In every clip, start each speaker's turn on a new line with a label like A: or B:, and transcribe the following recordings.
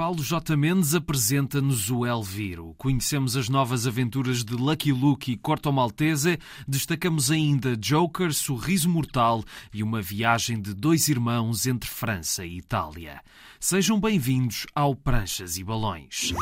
A: Paulo J. Mendes apresenta-nos o Elviro. Conhecemos as novas aventuras de Lucky Luke e Corto Maltese, destacamos ainda Joker, Sorriso Mortal e uma viagem de dois irmãos entre França e Itália. Sejam bem-vindos ao Pranchas e Balões.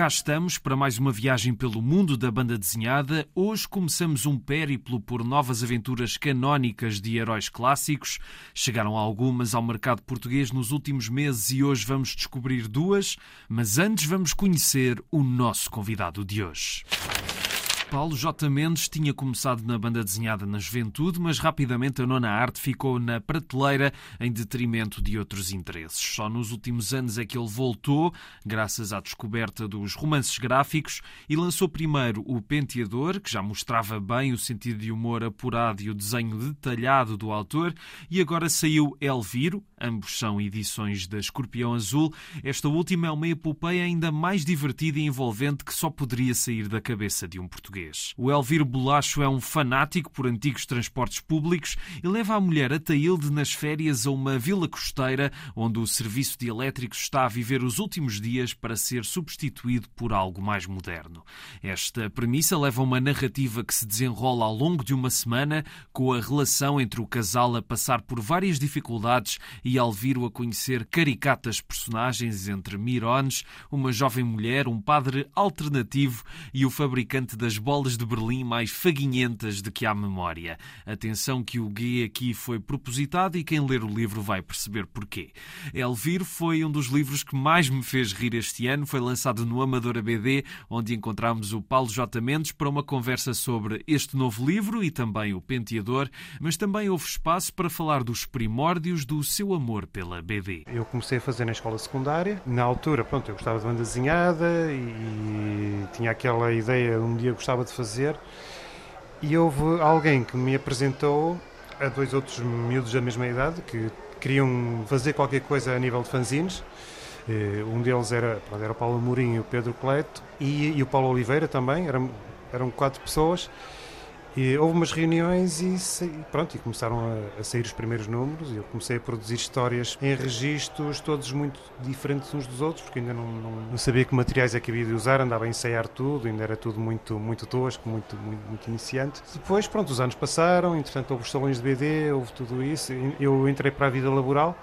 A: Cá estamos para mais uma viagem pelo mundo da banda desenhada. Hoje começamos um périplo por novas aventuras canónicas de heróis clássicos. Chegaram algumas ao mercado português nos últimos meses e hoje vamos descobrir duas. Mas antes vamos conhecer o nosso convidado de hoje. Paulo J. Mendes tinha começado na banda desenhada na juventude, mas rapidamente a nona arte ficou na prateleira em detrimento de outros interesses. Só nos últimos anos é que ele voltou, graças à descoberta dos romances gráficos, e lançou primeiro o Penteador, que já mostrava bem o sentido de humor apurado e o desenho detalhado do autor, e agora saiu Elviro, ambos são edições da Escorpião Azul. Esta última é uma epopeia ainda mais divertida e envolvente que só poderia sair da cabeça de um português português. O Elviro Bolacho é um fanático por antigos transportes públicos e leva a mulher a nas férias a uma vila costeira onde o serviço de elétricos está a viver os últimos dias para ser substituído por algo mais moderno. Esta premissa leva a uma narrativa que se desenrola ao longo de uma semana, com a relação entre o casal a passar por várias dificuldades e Elviro a conhecer caricatas personagens entre Mirones, uma jovem mulher, um padre alternativo e o fabricante das bolas de Berlim mais faguinhentas de que há memória. Atenção que o guia aqui foi propositado e quem ler o livro vai perceber porquê. Elvir foi um dos livros que mais me fez rir este ano. Foi lançado no Amadora BD, onde encontramos o Paulo J. Mendes para uma conversa sobre este novo livro e também o Penteador, mas também houve espaço para falar dos primórdios do seu amor pela BD.
B: Eu comecei a fazer na escola secundária. Na altura, pronto, eu gostava de banda desenhada e tinha aquela ideia um dia gostava gostava de fazer. E houve alguém que me apresentou a dois outros miúdos da mesma idade que queriam fazer qualquer coisa a nível de fanzines. Eh, um deles era, era o Paulo Mourinho e o Pedro Cleto, e, e o Paulo Oliveira também, eram, eram quatro pessoas. E houve umas reuniões e, pronto, e começaram a, a, sair os primeiros números. E eu comecei a produzir histórias em registros, todos muito diferentes uns dos outros, porque ainda não, não, não, sabia que materiais é que havia de usar, andava a ensaiar tudo, ainda era tudo muito, muito tosco, muito, muito, muito iniciante. Depois, pronto, os anos passaram, entretanto houve os salões de BD, houve tudo isso. Eu entrei para a vida laboral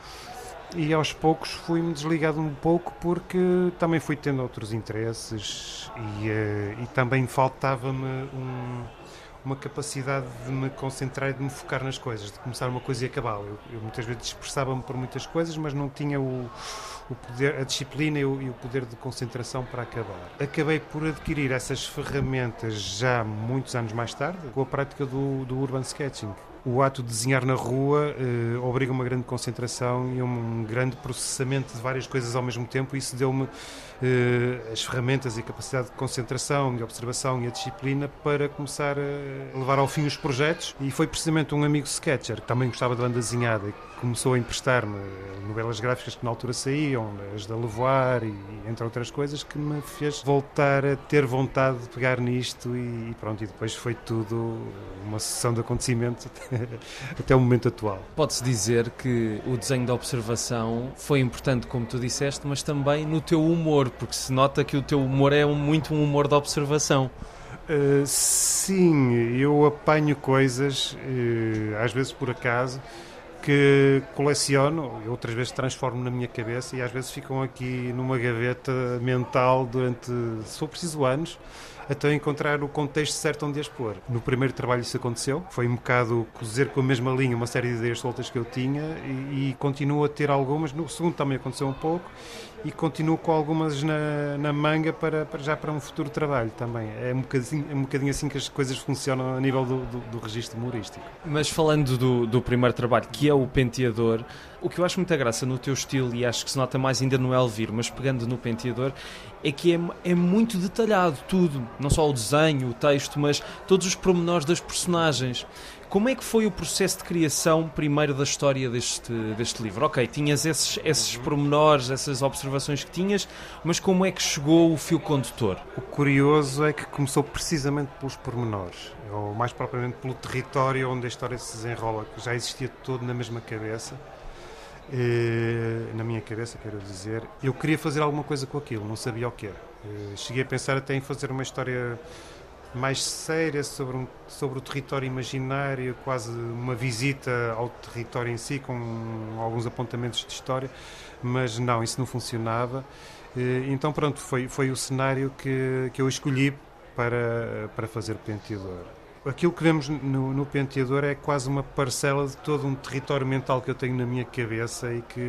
B: e aos poucos fui-me desligado um pouco porque também fui tendo outros interesses e, uh, e também faltava-me um uma capacidade de me concentrar e de me focar nas coisas, de começar uma coisa e acabá-la. Eu, eu, muitas vezes dispersava-me por muitas coisas, mas não tinha o, o poder, a disciplina e o, e o, poder de concentração para acabar. Acabei por adquirir essas ferramentas já muitos anos mais tarde, com a prática do, do urban sketching. O ato de desenhar na rua eh, obriga uma grande concentração e um grande processamento de várias coisas ao mesmo tempo, e isso deu-me as ferramentas e a capacidade de concentração, de observação e a disciplina para começar a levar ao fim os projetos. E foi precisamente um amigo sketcher que também gostava de banda desenhada e começou a emprestar-me novelas gráficas que na altura saíam, as da Levoar e entre outras coisas, que me fez voltar a ter vontade de pegar nisto e, pronto, e depois foi tudo uma sessão de acontecimentos até o momento atual.
A: Pode-se dizer que o desenho da observação foi importante, como tu disseste, mas também no teu humor humor, porque se nota que o teu humor é um, muito um humor de observação.
B: Uh, sim, eu apanho coisas, uh, às vezes por acaso, que coleciono, outras vezes transformo na minha cabeça e às vezes ficam aqui numa gaveta mental durante, se for preciso, anos até encontrar o contexto certo onde as pôr. No primeiro trabalho isso aconteceu, foi um bocado cozer com a mesma linha uma série de ideias soltas que eu tinha e, e continuo a ter algumas. No segundo também aconteceu um pouco e continuo com algumas na, na manga para, para, já para um futuro trabalho também. É um, bocadinho, é um bocadinho assim que as coisas funcionam a nível do, do, do registro humorístico.
A: Mas falando do, do primeiro trabalho, que é o Penteador, o que eu acho muita graça no teu estilo, e acho que se nota mais ainda no Elvir, mas pegando no Penteador, é que é, é muito detalhado tudo. Não só o desenho, o texto, mas todos os pormenores das personagens. Como é que foi o processo de criação, primeiro, da história deste, deste livro? Ok, tinhas esses, esses pormenores, essas observações que tinhas, mas como é que chegou o fio condutor?
B: O curioso é que começou precisamente pelos pormenores, ou mais propriamente pelo território onde a história se desenrola, que já existia todo na mesma cabeça. na minha cabeça, quero dizer, eu queria fazer alguma coisa com aquilo, não sabia o que era. cheguei a pensar até em fazer uma história mais séria sobre, um, sobre o território imaginário, quase uma visita ao território em si, com alguns apontamentos de história, mas não, isso não funcionava. Então, pronto, foi, foi o cenário que, que eu escolhi para, para fazer o. Aquilo que vemos no, no Penteador é quase uma parcela de todo um território mental que eu tenho na minha cabeça e que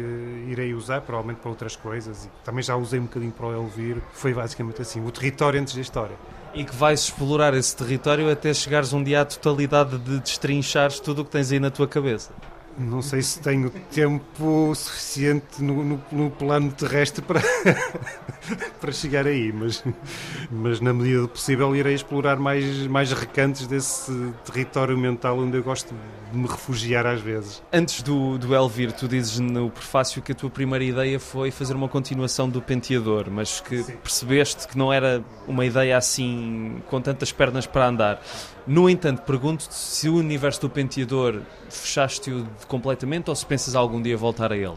B: irei usar, provavelmente, para outras coisas. E também já usei um bocadinho para o Elvir. Foi basicamente assim: o território antes da história
A: e que vais explorar esse território até chegares um dia à totalidade de destrinchares tudo o que tens aí na tua cabeça.
B: Não sei se tenho tempo suficiente no, no, no plano terrestre para, para chegar aí, mas, mas na medida do possível irei explorar mais, mais recantos desse território mental onde eu gosto de me refugiar às vezes.
A: Antes do, do Elvir, tu dizes no prefácio que a tua primeira ideia foi fazer uma continuação do Penteador, mas que Sim. percebeste que não era uma ideia assim com tantas pernas para andar. No entanto, pergunto-te se o universo do Penteador fechaste-o completamente ou se pensas algum dia voltar a ele?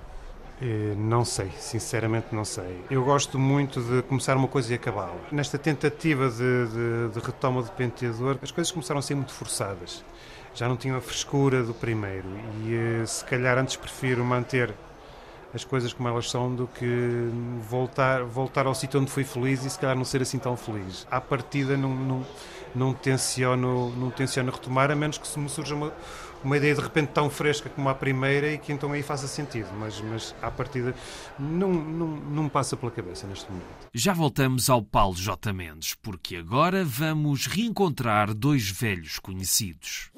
B: Eh, não sei, sinceramente não sei. Eu gosto muito de começar uma coisa e acabá-la. Nesta tentativa de, de, de, retoma do penteador, as coisas começaram a ser muito forçadas. Já não tinham a frescura do primeiro e eh, se calhar antes prefiro manter as coisas como elas são do que voltar, voltar ao sítio onde fui feliz e se calhar não ser assim tão feliz. À partida não, não, não, tenciono, não tenciono retomar, a menos que se me surja uma, uma ideia de repente tão fresca como a primeira e que então aí faça sentido, mas, mas à partida não, não, não me passa pela cabeça neste momento.
A: Já voltamos ao Paulo J. Mendes, porque agora vamos reencontrar dois velhos conhecidos.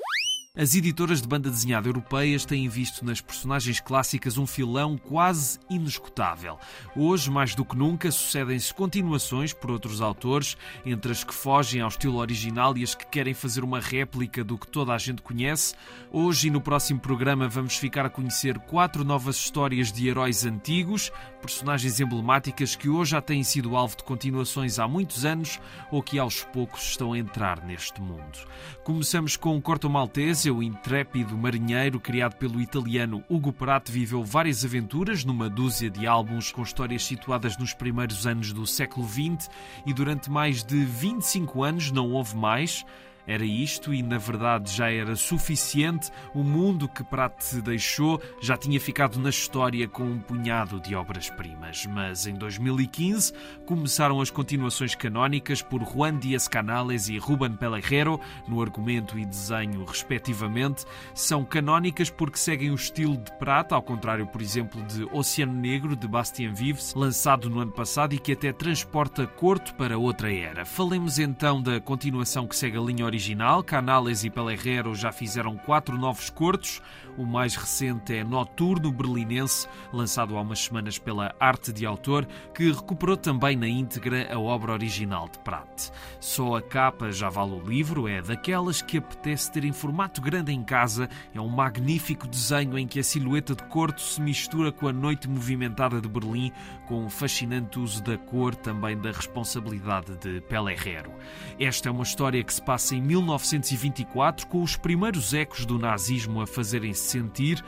A: As editoras de banda desenhada europeias têm visto nas personagens clássicas um filão quase inescutável. Hoje, mais do que nunca, sucedem-se continuações por outros autores, entre as que fogem ao estilo original e as que querem fazer uma réplica do que toda a gente conhece. Hoje e no próximo programa vamos ficar a conhecer quatro novas histórias de heróis antigos, personagens emblemáticas que hoje já têm sido alvo de continuações há muitos anos ou que aos poucos estão a entrar neste mundo. Começamos com Corto Maltese o intrépido marinheiro criado pelo italiano Hugo Pratt viveu várias aventuras numa dúzia de álbuns com histórias situadas nos primeiros anos do século XX e durante mais de 25 anos não houve mais. Era isto e, na verdade, já era suficiente. O mundo que Prat deixou já tinha ficado na história com um punhado de obras-primas. Mas em 2015 começaram as continuações canónicas por Juan Dias Canales e Ruben Pelejero, no argumento e desenho, respectivamente. São canónicas porque seguem o estilo de Prat, ao contrário, por exemplo, de Oceano Negro, de Bastien Vives, lançado no ano passado e que até transporta Corto para outra era. Falemos então da continuação que segue a linha original, Canales e Pellerero já fizeram quatro novos cortos. O mais recente é Noturno Berlinense, lançado há umas semanas pela Arte de Autor, que recuperou também na íntegra a obra original de Pratt. Só a capa já vale o livro, é daquelas que apetece ter em formato grande em casa. É um magnífico desenho em que a silhueta de Corto se mistura com a noite movimentada de Berlim, com um fascinante uso da cor, também da responsabilidade de Pellerero. Esta é uma história que se passa em 1924, com os primeiros ecos do nazismo a fazerem-se sentir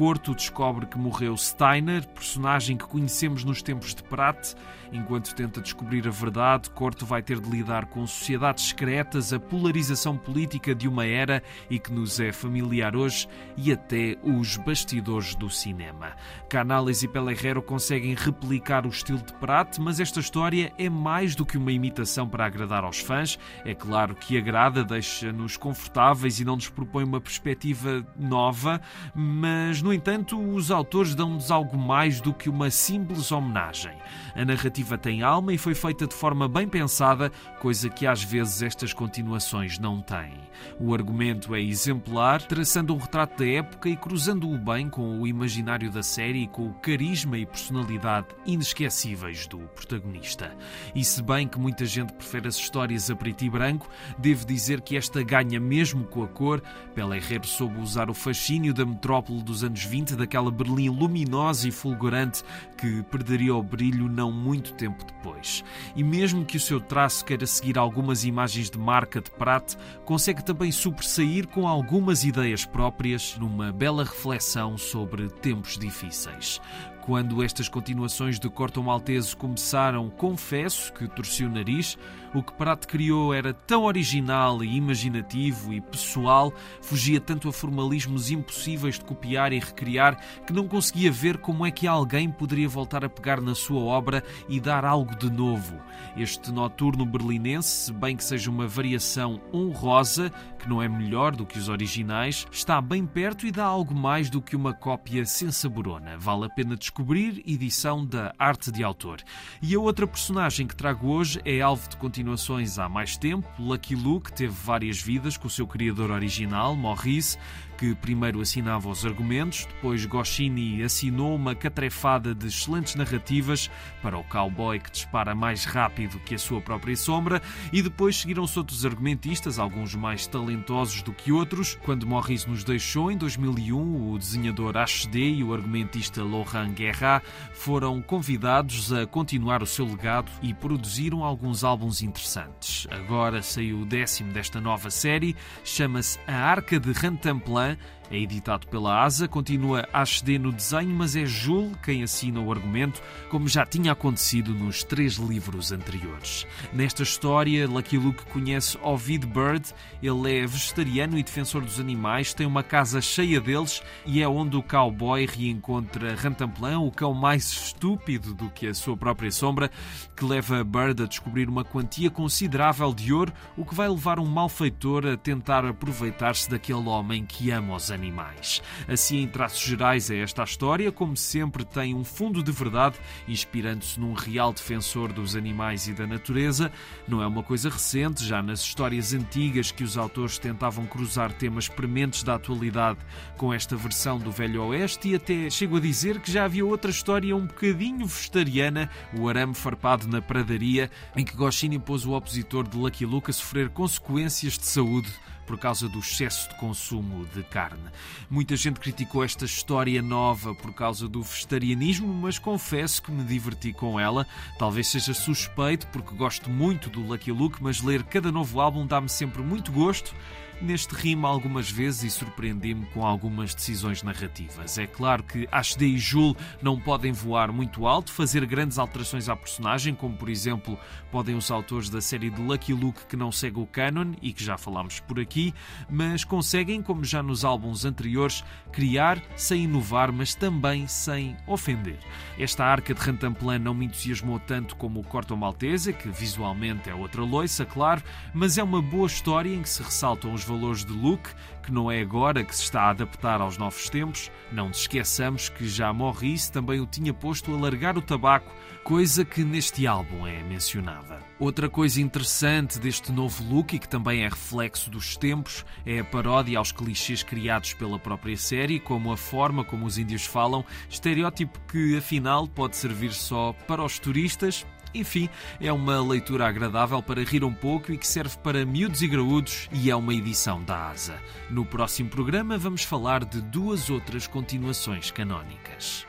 A: Corto descobre que morreu Steiner, personagem que conhecemos nos tempos de Pratt. Enquanto tenta descobrir a verdade, Corto vai ter de lidar com sociedades secretas, a polarização política de uma era e que nos é familiar hoje e até os bastidores do cinema. Canales e Pellerero conseguem replicar o estilo de Pratt, mas esta história é mais do que uma imitação para agradar aos fãs. É claro que agrada, deixa-nos confortáveis e não nos propõe uma perspectiva nova, mas no entanto, os autores dão-nos algo mais do que uma simples homenagem. A narrativa tem alma e foi feita de forma bem pensada, coisa que às vezes estas continuações não têm. O argumento é exemplar, traçando um retrato da época e cruzando-o bem com o imaginário da série e com o carisma e personalidade inesquecíveis do protagonista. E se bem que muita gente prefere as histórias a preto e branco, devo dizer que esta ganha mesmo com a cor. Pela Herrero soube usar o fascínio da metrópole dos 20, daquela Berlim luminosa e fulgurante que perderia o brilho não muito tempo depois. E mesmo que o seu traço queira seguir algumas imagens de marca de Prat, consegue também sobressair com algumas ideias próprias numa bela reflexão sobre tempos difíceis. Quando estas continuações de Corto Maltese começaram, confesso que torci o nariz. O que Prat criou era tão original e imaginativo e pessoal, fugia tanto a formalismos impossíveis de copiar e recriar, que não conseguia ver como é que alguém poderia voltar a pegar na sua obra e dar algo de novo. Este noturno berlinense, se bem que seja uma variação honrosa, que não é melhor do que os originais, está bem perto e dá algo mais do que uma cópia sensaborona. Vale a pena descobrir edição da arte de autor. E a outra personagem que trago hoje é alvo de continuações há mais tempo. Lucky Luke teve várias vidas com o seu criador original, Maurice, que primeiro assinava os argumentos, depois Goscinny assinou uma catrefada de excelentes narrativas para o cowboy que dispara mais rápido que a sua própria sombra, e depois seguiram-se outros argumentistas, alguns mais talentosos do que outros. Quando Maurice nos deixou, em 2001, o desenhador HD e o argumentista Laurent Guerra foram convidados a continuar o seu legado e produziram alguns álbuns interessantes. Agora saiu o décimo desta nova série, chama-se A Arca de Rantanplan Kanal é editado pela ASA, continua a HD no desenho, mas é Jules quem assina o argumento, como já tinha acontecido nos três livros anteriores. Nesta história, Lucky Luke conhece Ovid Bird, ele é vegetariano e defensor dos animais, tem uma casa cheia deles e é onde o cowboy reencontra Rantanplan, o cão mais estúpido do que a sua própria sombra, que leva Bird a descobrir uma quantia considerável de ouro, o que vai levar um malfeitor a tentar aproveitar-se daquele homem que ama os animais animais. Assim, em traços gerais, é esta a história, como sempre, tem um fundo de verdade, inspirando-se num real defensor dos animais e da natureza. Não é uma coisa recente, já nas histórias antigas que os autores tentavam cruzar temas prementes da atualidade com esta versão do Velho Oeste, e até chego a dizer que já havia outra história um bocadinho vegetariana, o arame farpado na pradaria, em que Goscinny pôs o opositor de Lucky Luke a sofrer consequências de saúde por causa do excesso de consumo de carne. Muita gente criticou esta história nova por causa do vegetarianismo, mas confesso que me diverti com ela. Talvez seja suspeito porque gosto muito do Lucky Luke, mas ler cada novo álbum dá-me sempre muito gosto neste rima algumas vezes e surpreendi-me com algumas decisões narrativas. É claro que HD e Jules não podem voar muito alto, fazer grandes alterações à personagem, como por exemplo podem os autores da série de Lucky Luke que não segue o canon e que já falámos por aqui, mas conseguem, como já nos álbuns anteriores, criar sem inovar, mas também sem ofender. Esta arca de Rantanplan não me entusiasmou tanto como o Corto Maltese, que visualmente é outra loiça, claro, mas é uma boa história em que se ressaltam os valores de Luke, que não é agora que se está a adaptar aos novos tempos. Não nos esqueçamos que já Morris também o tinha posto a largar o tabaco, coisa que neste álbum é mencionada. Outra coisa interessante deste novo look e que também é reflexo dos tempos é a paródia aos clichês criados pela própria série, como a forma como os índios falam, estereótipo que afinal pode servir só para os turistas enfim, é uma leitura agradável para rir um pouco e que serve para miúdos e graúdos e é uma edição da ASA. No próximo programa vamos falar de duas outras continuações canónicas.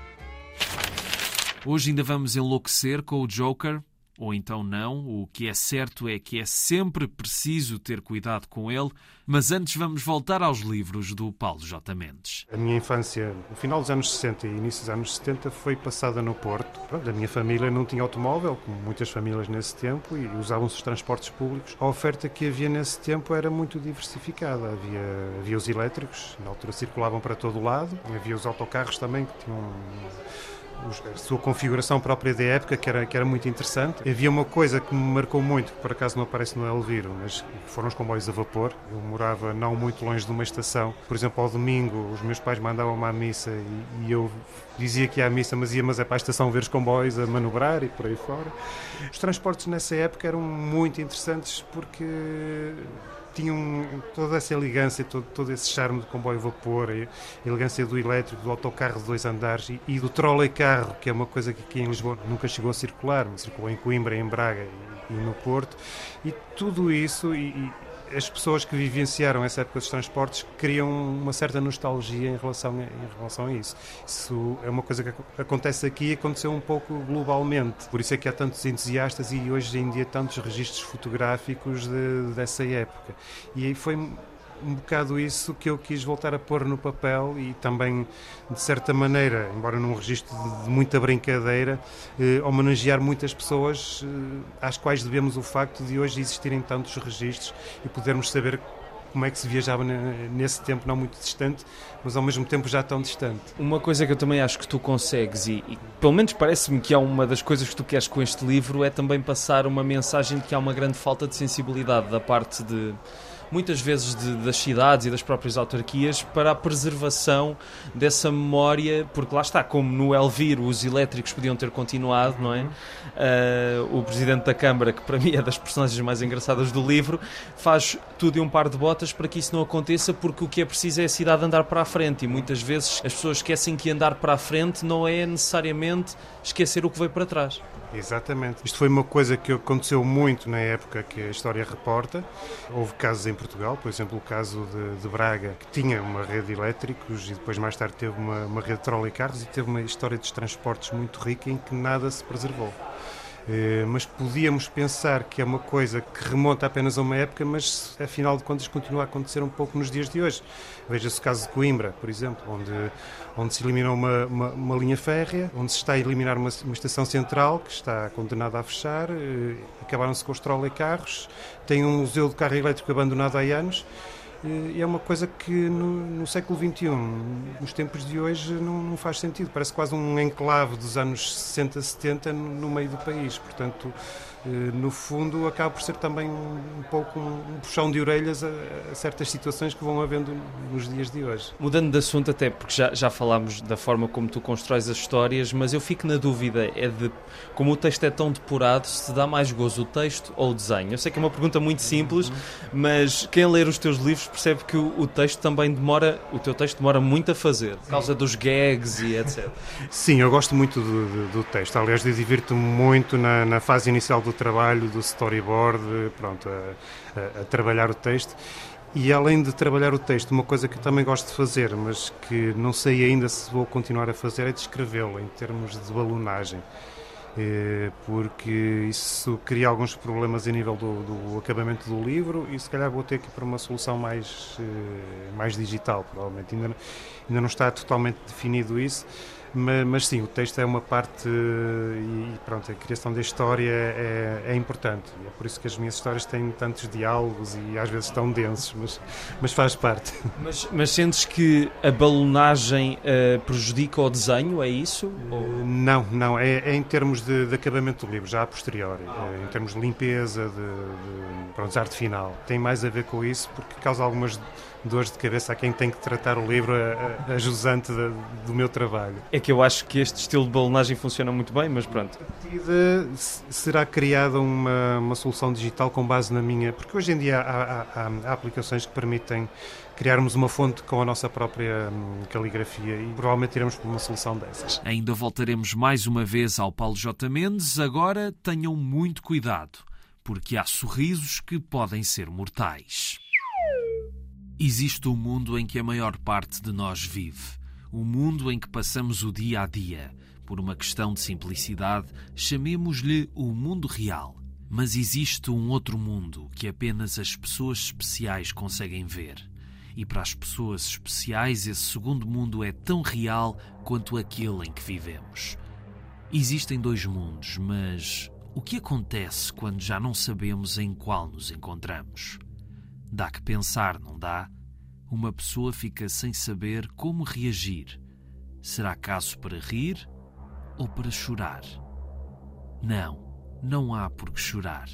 A: Hoje ainda vamos enlouquecer com o Joker, ou então não. O que é certo é que é sempre preciso ter cuidado com ele. Mas antes vamos voltar aos livros do Paulo J. Mendes.
B: A minha infância, no final dos anos 60 e início dos anos 70, foi passada no Porto. A minha família não tinha automóvel, como muitas famílias nesse tempo, e usavam-se os transportes públicos. A oferta que havia nesse tempo era muito diversificada. Havia, havia os elétricos, na altura circulavam para todo o lado. Havia os autocarros também, que tinham a sua configuração própria da época, que era, que era muito interessante. Havia uma coisa que me marcou muito, que por acaso não aparece no Elviro, mas foram os comboios a vapor. Eu morava não muito longe de uma estação. Por exemplo, ao domingo, os meus pais mandavam-me à missa e, e, eu dizia que ia à missa, mas ia mas é para a estação ver os comboios a manobrar e por aí fora. Os transportes nessa época eram muito interessantes porque tinham toda essa elegância, todo, todo esse charme do comboio vapor, a elegância do elétrico, do autocarro de dois andares e, e do trolley carro, que é uma coisa que aqui em Lisboa nunca chegou a circular, mas circulou em Coimbra, em Braga e, e no Porto. E tudo isso, e, as pessoas que vivenciaram essa época dos transportes criam uma certa nostalgia em relação a, em relação a isso. Isso é uma coisa que acontece aqui e aconteceu um pouco globalmente. Por isso é que há tantos entusiastas e hoje em dia tantos registros fotográficos de, dessa época. E foi um bocado isso que eu quis voltar a pôr no papel e também, de certa maneira, embora num registro de, muita brincadeira, eh, homenagear muitas pessoas eh, às quais devemos o facto de hoje existirem tantos registros e podermos saber como é que se viajava nesse tempo não muito distante, mas ao mesmo tempo já tão distante.
A: Uma coisa que eu também acho que tu consegues, e, e pelo menos parece-me que é uma das coisas que tu queres com este livro, é também passar uma mensagem de que há uma grande falta de sensibilidade da parte de muitas vezes de, das cidades e das próprias autarquias para a preservação dessa memória, porque lá está, como no Elvir os elétricos podiam ter continuado, não é? Uh, o presidente da Câmara, que para mim é das personagens mais engraçadas do livro, faz tudo em um par de botas para que isso não aconteça, porque o que é preciso é a cidade andar para a frente e muitas vezes as pessoas esquecem que andar para a frente não é necessariamente esquecer o que veio para trás.
B: Exatamente. Isto foi uma coisa que aconteceu muito na época que a história reporta. Houve casos em Portugal, por exemplo, o caso de, de Braga, que tinha uma rede de elétricos e depois mais tarde teve uma, uma rede de trolley-carros e teve uma história de transportes muito rica em que nada se preservou. Eh, mas podíamos pensar que é uma coisa que remonta apenas a uma época, mas afinal de contas continua a acontecer um pouco nos dias de hoje. Veja-se o caso de Coimbra, por exemplo, onde, onde se eliminou uma, uma, uma linha férrea, onde se está a eliminar uma, uma, estação central que está condenada a fechar, eh, acabaram-se com os trolley-carros, tem um museu de carro elétrico abandonado há anos e é uma coisa que no, no, século XXI, nos tempos de hoje, não, não, faz sentido. Parece quase um enclave dos anos 60, 70 no, no meio do país. Portanto, eh, no fundo, acaba por ser também um pouco um puxão de orelhas a, a, certas situações que vão havendo nos dias de hoje.
A: Mudando de assunto, até porque já, já falámos da forma como tu constróis as histórias, mas eu fico na dúvida, é de como o texto é tão depurado, se dá mais gozo o texto ou o desenho? Eu sei que é uma pergunta muito simples, uhum. mas quem ler os teus livros percebe que o, o, texto também demora, o teu texto demora muito a fazer, por causa dos gags e etc.
B: Sim, eu gosto muito do, do, do texto. Aliás, divirto-me muito na, na fase inicial do do trabalho, do storyboard, pronto, a, a, a trabalhar o texto. E além de trabalhar o texto, uma coisa que eu também gosto de fazer, mas que não sei ainda se vou continuar a fazer, é descrevê-lo em termos de balonagem. Eh, porque isso cria alguns problemas a nível do, do, acabamento do livro e se calhar vou ter que ir para uma solução mais, eh, mais digital, provavelmente. Ainda, ainda não está totalmente definido isso. Mas, mas, sim, o texto é uma parte e pronto, a criação da história é, é, importante. E é por isso que as minhas histórias têm tantos diálogos e às vezes tão densos, mas, mas faz parte.
A: Mas, mas sentes que a balonagem uh, prejudica o desenho, é isso? Uh,
B: não, não, é, é, em termos de, de, acabamento do livro, já a posteriori, é, em termos de limpeza, de, de, pronto, de arte final. Tem mais a ver com isso porque causa algumas dores de cabeça a quem tem que tratar o livro a, a, a jusante de, do meu trabalho.
A: É que eu acho que este estilo de balonagem funciona muito bem, mas pronto.
B: partida será criada uma, uma solução digital com base na minha. Porque hoje em dia há, há, há aplicações que permitem criarmos uma fonte com a nossa própria hum, caligrafia e provavelmente iremos por uma solução dessas.
A: Ainda voltaremos mais uma vez ao Paulo J. Mendes. Agora tenham muito cuidado, porque há sorrisos que podem ser mortais. Existe um mundo em que a maior parte de nós vive. O um mundo em que passamos o dia a dia. Por uma questão de simplicidade, chamemos-lhe o mundo real. Mas existe um outro mundo que apenas as pessoas especiais conseguem ver. E para as pessoas especiais, esse segundo mundo é tão real quanto aquele em que vivemos. Existem dois mundos, mas o que acontece quando já não sabemos em qual nos encontramos? Dá que pensar, não dá? Uma pessoa fica sem saber como reagir. Será caso para rir ou para chorar? Não, não há por que chorar.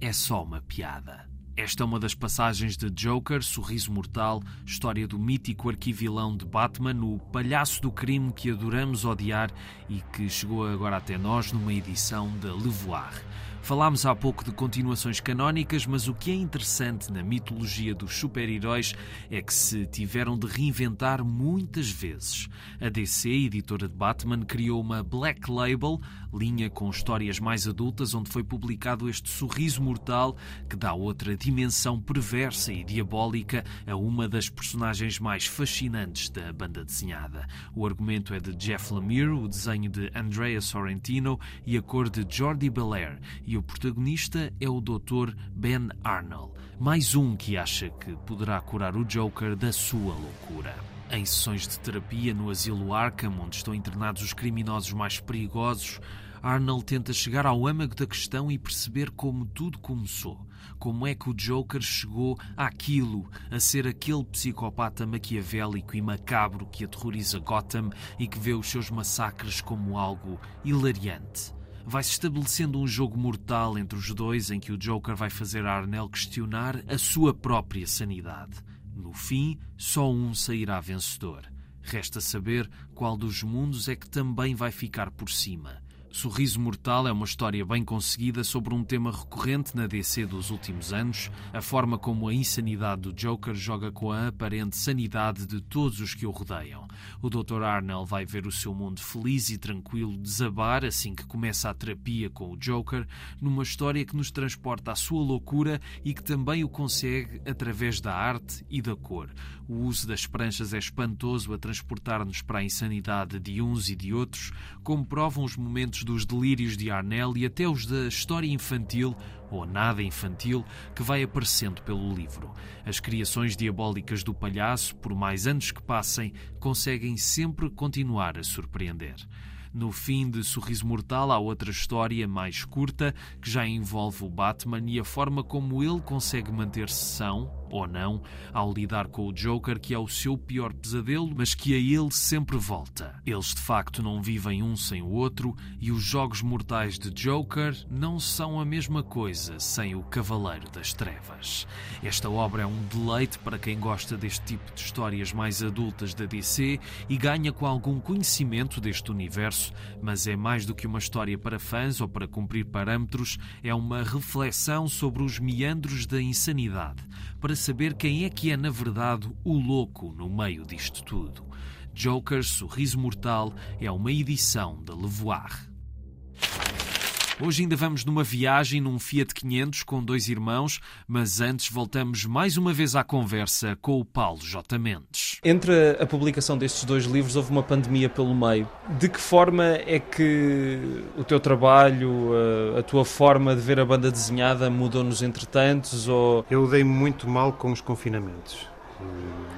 A: É só uma piada. Esta é uma das passagens de Joker, Sorriso Mortal, história do mítico arquivilão de Batman, o palhaço do crime que adoramos odiar e que chegou agora até nós numa edição da Levoir. Falámos há pouco de continuações canónicas, mas o que é interessante na mitologia dos super-heróis é que se tiveram de reinventar muitas vezes. A DC, editora de Batman, criou uma Black Label, linha com histórias mais adultas, onde foi publicado este sorriso mortal que dá outra dimensão dimensão perversa e diabólica a uma das personagens mais fascinantes da banda desenhada. O argumento é de Jeff Lemire, o desenho de Andrea Sorrentino e a cor de Jordi Belair, e o protagonista é o Dr. Ben Arnold, mais um que acha que poderá curar o Joker da sua loucura. Em sessões de terapia no asilo Arkham, onde estão internados os criminosos mais perigosos, Arnold tenta chegar ao âmago da questão e perceber como tudo começou. Como é que o Joker chegou àquilo, a ser aquele psicopata maquiavélico e macabro que aterroriza Gotham e que vê os seus massacres como algo hilariante. Vai-se estabelecendo um jogo mortal entre os dois em que o Joker vai fazer Arnell questionar a sua própria sanidade. No fim, só um sairá vencedor. Resta saber qual dos mundos é que também vai ficar por cima. Sorriso Mortal é uma história bem conseguida sobre um tema recorrente na DC dos últimos anos, a forma como a insanidade do Joker joga com a aparente sanidade de todos os que o rodeiam. O Dr. Arnell vai ver o seu mundo feliz e tranquilo desabar assim que começa a terapia com o Joker, numa história que nos transporta à sua loucura e que também o consegue através da arte e da cor. O uso das pranchas é espantoso a transportar-nos para a insanidade de uns e de outros, como provam os momentos dos delírios de Arnell e até os da história infantil, ou nada infantil, que vai aparecendo pelo livro. As criações diabólicas do palhaço, por mais anos que passem, conseguem sempre continuar a surpreender. No fim de Sorriso Mortal há outra história mais curta que já envolve o Batman e a forma como ele consegue manter-se são, ou não, ao lidar com o Joker, que é o seu pior pesadelo, mas que a ele sempre volta. Eles de facto não vivem um sem o outro e os jogos mortais de Joker não são a mesma coisa sem o Cavaleiro das Trevas. Esta obra é um deleite para quem gosta deste tipo de histórias mais adultas da DC e ganha com algum conhecimento deste universo, mas é mais do que uma história para fãs ou para cumprir parâmetros, é uma reflexão sobre os meandros da insanidade, para saber quem é que é, na verdade, o louco no meio disto tudo. Joker Sorriso Mortal é uma edição da Levoir. Hoje ainda vamos numa viagem num Fiat 500 com dois irmãos, mas antes voltamos mais uma vez à conversa com o Paulo J. Mendes.
C: Entre a publicação destes dois livros houve uma pandemia pelo meio. De que forma é que o teu trabalho, a, tua forma de ver a banda desenhada mudou nos entretantos? Ou...
B: Eu dei muito mal com os confinamentos.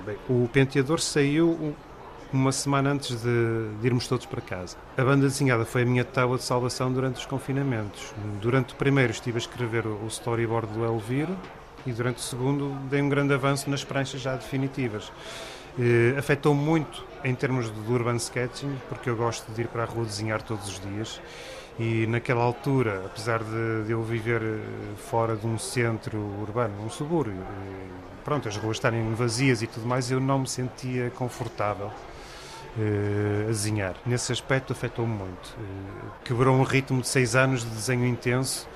B: Bem, o penteador saiu uma semana antes de, de, irmos todos para casa. A banda desenhada foi a minha tábua de salvação durante os confinamentos. Durante o primeiro estive a escrever o storyboard do Elviro e durante o segundo dei um grande avanço nas pranchas já definitivas. Eh, afetou muito em termos de urban sketching, porque eu gosto de ir para a rua desenhar todos os dias e naquela altura, apesar de, de eu viver eh, fora de um centro urbano, um subúrbio, eh, pronto, as ruas estarem vazias e tudo mais, eu não me sentia confortável uh, a desenhar. Nesse aspecto afetou-me muito. Uh, quebrou um ritmo de seis anos de desenho intenso.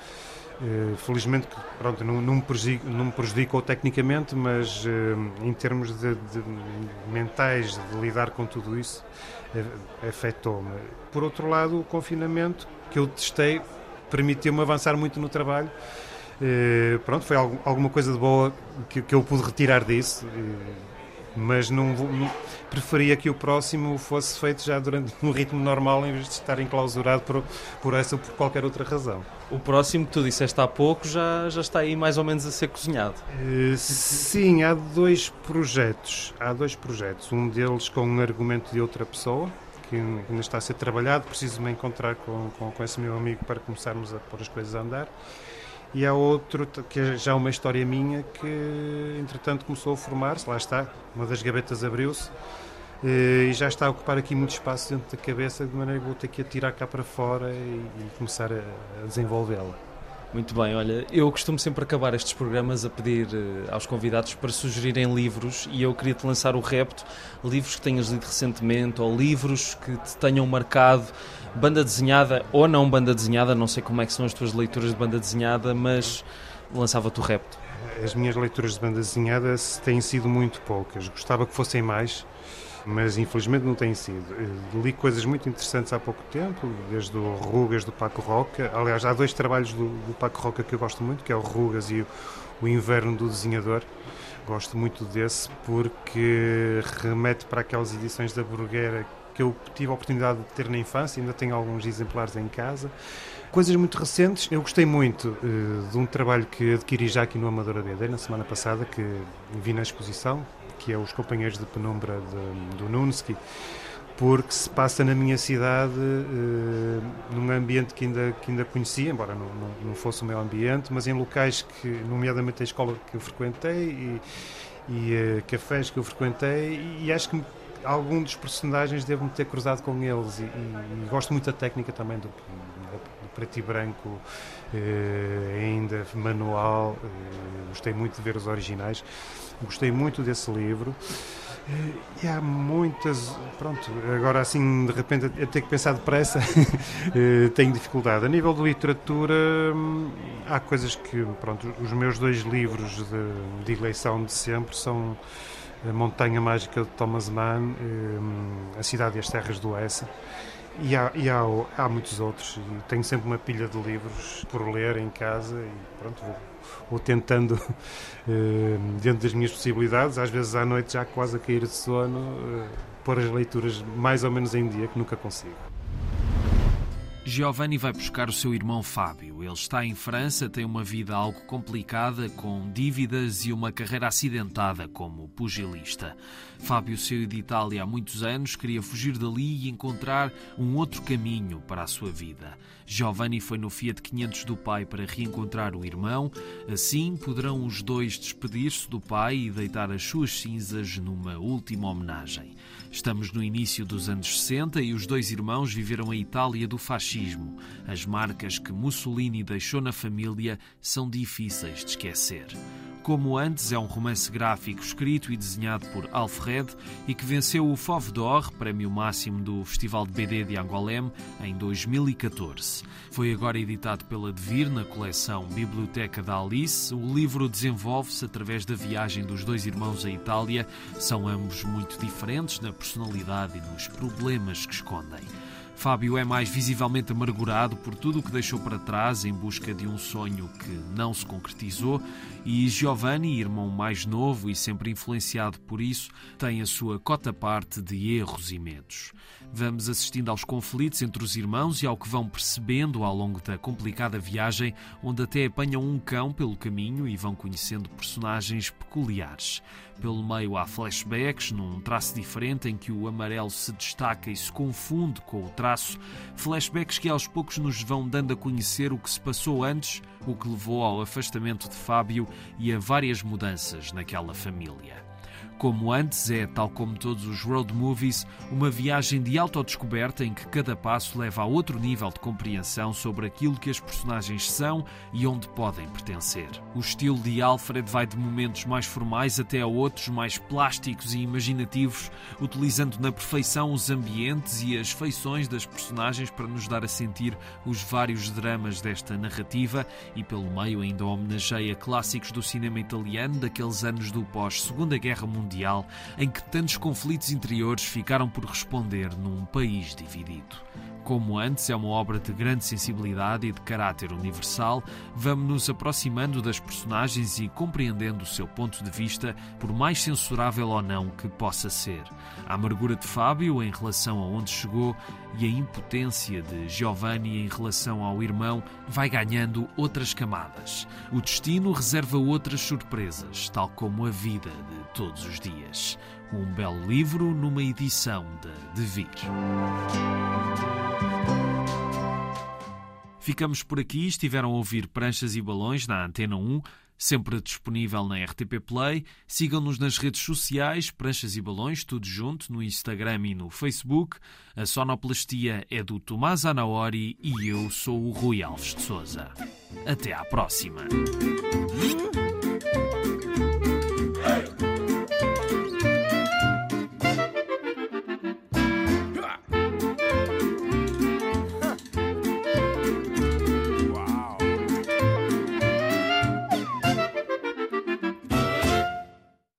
B: Uh, felizmente pronto, não, não, me prejudicou, não me prejudicou tecnicamente, mas em termos de, de, mentais de lidar com tudo isso, afetou-me. Por outro lado, o confinamento que eu testei permitiu-me avançar muito no trabalho. Uh, pronto, foi algo, alguma coisa de boa que, que eu pude retirar disso. Uh, mas não, não, preferia que o próximo fosse feito já durante um ritmo normal em vez de estar enclausurado por, por essa ou por qualquer outra razão.
C: O próximo que tu disseste há pouco já, já está aí mais ou menos a ser cozinhado.
B: Uh, sim, há dois projetos. Há dois projetos. Um deles com um argumento de outra pessoa, que ainda está a ser trabalhado. Preciso me encontrar com, com, com esse meu amigo para começarmos a pôr as coisas a andar e há outro que é já uma história minha que entretanto começou a formar-se, lá está, uma das gavetas abriu-se eh, e já está a ocupar aqui muito espaço dentro da cabeça, de maneira que vou ter que a tirar cá para fora e, e começar a, a desenvolvê-la.
C: Muito bem, olha, eu costumo sempre acabar estes programas a pedir uh, aos convidados para sugerirem livros e eu queria te lançar o repto, livros que tenhas lido recentemente ou livros que te tenham marcado, banda desenhada ou não banda desenhada, não sei como é que são as tuas leituras de banda desenhada, mas lançava-te o repto.
B: As minhas leituras de banda desenhada têm sido muito poucas, gostava que fossem mais, mas infelizmente não tem sido. Eh, li coisas muito interessantes há pouco tempo, desde o Rugas do Paco Roca. Aliás, há dois trabalhos do, do Paco Roca que eu gosto muito, que é o Rugas e o, O Inverno do Desenhador. Gosto muito desse porque remete para aquelas edições da Brugueira que eu tive a oportunidade de ter na infância, ainda tenho alguns exemplares em casa. Coisas muito recentes, eu gostei muito uh, de um trabalho que adquiri já aqui no Amadora BD na semana passada, que vi na exposição, que é Os Companheiros de Penumbra de, do Nunsky, porque se passa na minha cidade, uh, num ambiente que ainda, que ainda conhecia, embora não, não, não, fosse o meu ambiente, mas em locais que, nomeadamente a escola que eu frequentei e, e uh, cafés que eu frequentei, e acho que algum dos personagens devo-me ter cruzado com eles e, e, e, gosto muito da técnica também do, do preto e branco eh, ainda manual eh, gostei muito de ver os originais gostei muito desse livro eh, e há muitas pronto, agora assim de repente a ter que pensar depressa eh, tenho dificuldade. A nível de literatura hum, há coisas que pronto, os meus dois livros de, de eleição de sempre são a Montanha Mágica de Thomas Mann, eh, A Cidade e as Terras do Oeste. E, há, e há, há, muitos outros. Tenho sempre uma pilha de livros por ler em casa e pronto, vou, vou tentando, eh, dentro das minhas possibilidades, às vezes à noite já quase a cair de sono, eh, pôr as leituras mais ou menos em dia, que nunca consigo.
A: Giovanni vai buscar o seu irmão Fábio. Ele está em França, tem uma vida algo complicada, com dívidas e uma carreira acidentada como pugilista. Fábio saiu de Itália há muitos anos, queria fugir dali e encontrar um outro caminho para a sua vida. Giovanni foi no Fiat 500 do pai para reencontrar o irmão. Assim poderão os dois despedir-se do pai e deitar as suas cinzas numa última homenagem. Estamos no início dos anos 60 e os dois irmãos viveram a Itália do fascismo. As marcas que Mussolini deixou na família são difíceis de esquecer. Como Antes é um romance gráfico escrito e desenhado por Alfred e que venceu o Fauve d'Or, prémio máximo do Festival de BD de Angoulême, em 2014. Foi agora editado pela Devir na coleção Biblioteca da Alice. O livro desenvolve-se através da viagem dos dois irmãos à Itália. São ambos muito diferentes na personalidade e nos problemas que escondem. Fábio é mais visivelmente amargurado por tudo o que deixou para trás em busca de um sonho que não se concretizou, e Giovanni, irmão mais novo e sempre influenciado por isso, tem a sua cota parte de erros e medos. Vamos assistindo aos conflitos entre os irmãos e ao que vão percebendo ao longo da complicada viagem, onde até apanham um cão pelo caminho e vão conhecendo personagens peculiares. Pelo meio há flashbacks, num traço diferente em que o amarelo se destaca e se confunde com o traço. Flashbacks que aos poucos nos vão dando a conhecer o que se passou antes, o que levou ao afastamento de Fábio e a várias mudanças naquela família. Como antes, é, tal como todos os road movies, uma viagem de autodescoberta em que cada passo leva a outro nível de compreensão sobre aquilo que as personagens são e onde podem pertencer. O estilo de Alfred vai de momentos mais formais até a outros mais plásticos e imaginativos, utilizando na perfeição os ambientes e as feições das personagens para nos dar a sentir os vários dramas desta narrativa e, pelo meio, ainda homenageia clássicos do cinema italiano daqueles anos do pós-Segunda Guerra Mundial Mundial em que tantos conflitos interiores ficaram por responder num país dividido. Como antes é uma obra de grande sensibilidade e de caráter universal, vamos nos aproximando das personagens e compreendendo o seu ponto de vista, por mais censurável ou não que possa ser. A amargura de Fábio em relação a onde chegou e a impotência de Giovanni em relação ao irmão vai ganhando outras camadas. O destino reserva outras surpresas, tal como a vida de todos os dias. Um belo livro numa edição de Devir. Ficamos por aqui. Estiveram a ouvir Pranchas e Balões na Antena 1, sempre disponível na RTP Play. Sigam-nos nas redes sociais, Pranchas e Balões, tudo junto, no Instagram e no Facebook. A sonoplastia é do Tomás Anaori e eu sou o Rui Alves de Souza. Até à próxima.